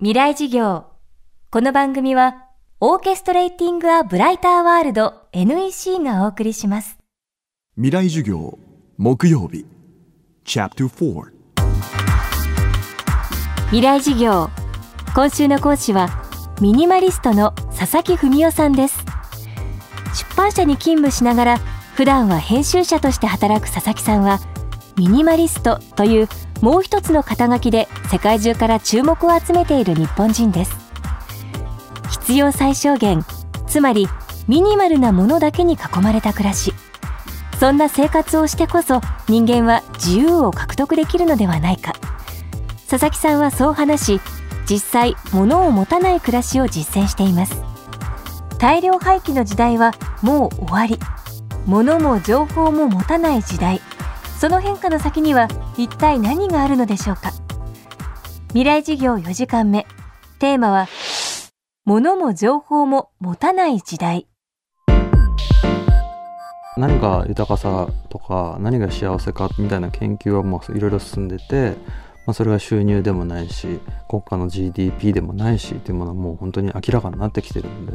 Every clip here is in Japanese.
未来事業。この番組はオーケストレーティング・ア・ブライター・ワールド NEC がお送りします。未来授業木曜日。チャプター4未来事業。今週の講師はミニマリストの佐々木文夫さんです。出版社に勤務しながら普段は編集者として働く佐々木さんはミニマリストというもう一つの肩書きで世界中から注目を集めている日本人です。必要最小限つまりミニマルなものだけに囲まれた暮らし。そんな生活をしてこそ人間は自由を獲得できるのではないか。佐々木さんはそう話し実際物を持たない暮らしを実践しています。大量廃棄の時代はもう終わり。物も情報も持たない時代。その変化の先には一体何があるのでしょうか？未来事業4時間目。テーマは物も情報も持たない時代。何が豊かさとか何が幸せかみたいな研究はもういろいろ進んでて、まあ、それが収入でもないし国家の GDP でもないしっていうものはもう本当に明らかになってきてるんで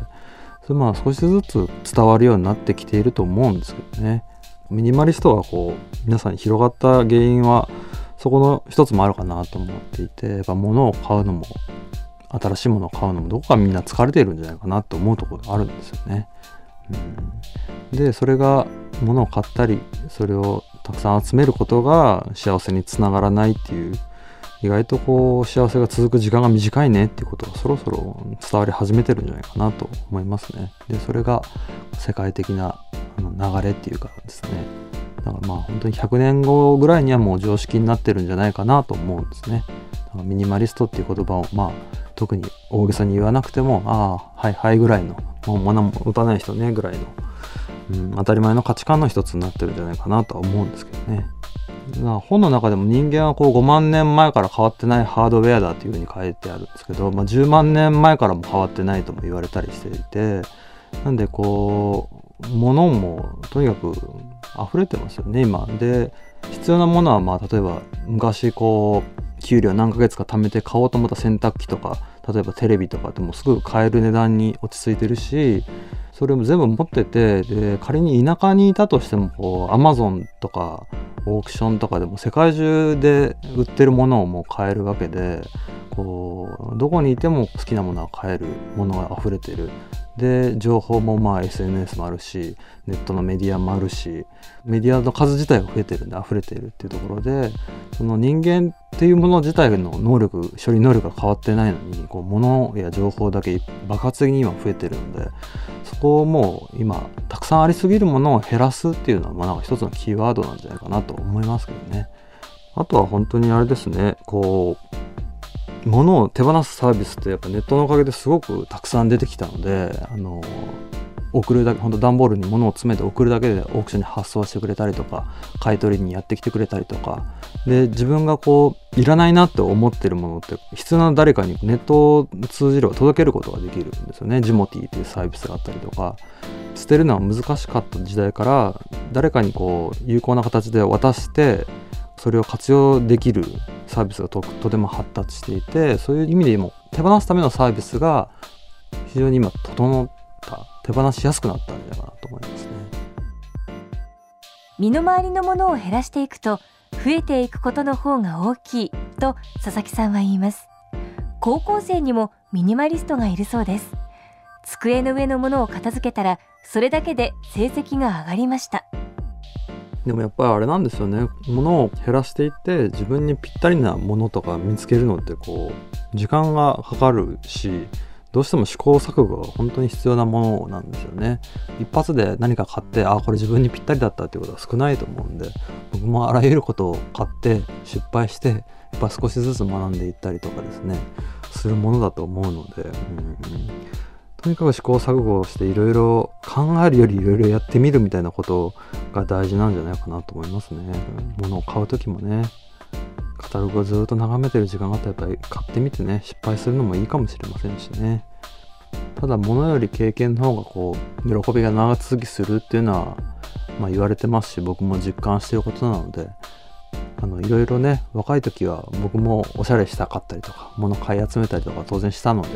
それまあ少しずつ伝わるようになってきていると思うんですけどね。ミニマリストがこう皆さんに広がった原因はそこの一つもあるかなと思っていてやっぱ物を買うのも新しいものを買うのもどこかみんな疲れてるんじゃないかなと思うところがあるんですよね。うん、でそれが物を買ったりそれをたくさん集めることが幸せにつながらないっていう意外とこう幸せが続く時間が短いねっていうことがそろそろ伝わり始めてるんじゃないかなと思いますね。でそれが世界的な流れっていうかですねだからまあ本当に100年後ぐらいにはもう常識になってるんじゃないかなと思うんですね。だからミニマリストっていう言葉をまあ特に大げさに言わなくてもああはいはいぐらいのもう物も打たない人ねぐらいの、うん、当たり前の価値観の一つになってるんじゃないかなとは思うんですけどね。本の中でも人間はこう5万年前から変わってないハードウェアだというふうに書いてあるんですけど、まあ、10万年前からも変わってないとも言われたりしていてなんでこうものもとにかく溢れてますよね今。で必要なものはまあ例えば昔こう給料何ヶ月か貯めて買おうと思った洗濯機とか例えばテレビとかでもすぐ買える値段に落ち着いてるしそれも全部持っててで仮に田舎にいたとしてもこうアマゾンとかオークションとかでも世界中で売ってるものをもう買えるわけでこうどこにいても好きなものは買えるものが溢れてる。で情報もまあ SNS もあるしネットのメディアもあるしメディアの数自体が増えてるんで溢れてるっていうところでその人間っていうもの自体の能力処理能力が変わってないのにこう物や情報だけ爆発的に今増えてるのでそこをもう今たくさんありすぎるものを減らすっていうのはまあなんか一つのキーワードなんじゃないかなと思いますけどね。あとは本当にあれですねこう物を手放すサービスってやっぱネットのおかげですごくたくさん出てきたのであの送るだけ本当段ボールに物を詰めて送るだけでオークションに発送してくれたりとか買い取りにやってきてくれたりとか。で自分がこういらないなって思ってるものって必要な誰かにネットを通じれば届けることができるんですよね。ジモティっていうサービスがあったりとか。捨てるのは難しかった時代から誰かにこう有効な形で渡してそれを活用できるサービスがととても発達していてそういう意味でも手放すためのサービスが非常に今整った手放しやすくなったんじゃないかなと思いますね。身の回りのものを減らしていくと増えていくことの方が大きいと佐々木さんは言います。高校生にもミニマリストがいるそうです。机の上のものを片付けたらそれだけで成績が上がりました。でもやっぱりあれなんですよね。物を減らしていって自分にぴったりなものとか見つけるのってこう時間がかかるしどうしても試行錯誤が本当に必要なものなんですよね。一発で何か買ってああこれ自分にぴったりだったっていうことは少ないと思うんで僕もあらゆることを買って失敗してやっぱ少しずつ学んでいったりとかですねするものだと思うので、うん。とにかく試行錯誤をしていろいろ考えるよりいろいろやってみるみたいなことをが大事なんじゃないかなと思いますね。物を買う時もね、カタログをずっと眺めてる時間があったらやっぱり買ってみてね、失敗するのもいいかもしれませんしね。ただ物より経験の方がこう、喜びが長続きするっていうのは、まあ、言われてますし、僕も実感してることなので、あのいろいろね若い時は僕もおしゃれしたかったりとか物買い集めたりとか当然したので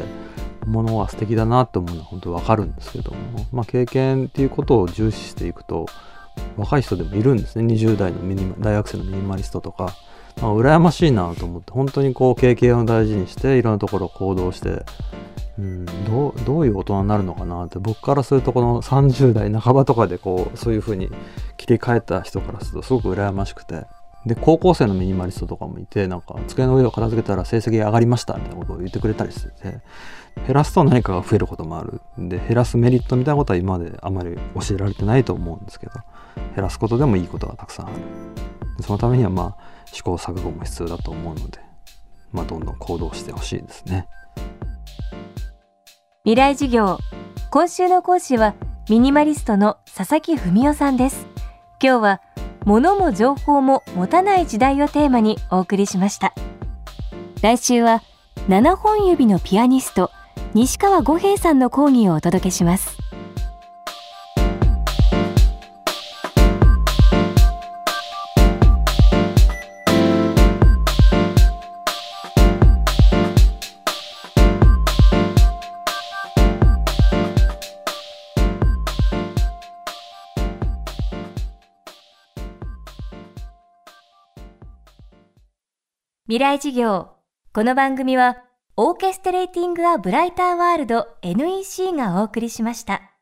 物は素敵だなと思うのは本当わかるんですけども、まあ、経験っていうことを重視していくと若い人でもいるんですね。20代のミニ大学生のミニマリストとか、まあ、羨ましいなと思って本当にこう経験を大事にしていろんなところ行動してうん、どうどういう大人になるのかなって僕からするとこの30代半ばとかでこうそういう風に切り替えた人からするとすごく羨ましくて。で高校生のミニマリストとかもいてなんか机の上を片付けたら成績上がりましたみたいなことを言ってくれたりしてて減らすと何かが増えることもある。で減らすメリットみたいなことは今まであまり教えられてないと思うんですけど。減らすことでもいいことがたくさんある。そのためにはまあ試行錯誤も必要だと思うのでまあどんどん行動してほしいですね。未来授業。今週の講師はミニマリストの佐々木文夫さんです。今日は物も情報も持たない時代をテーマにお送りしました。来週は7本指のピアニスト西川五平さんの講義をお届けします。未来事業この番組はオーケストレーティング・ア・ブライター・ワールド NEC がお送りしました。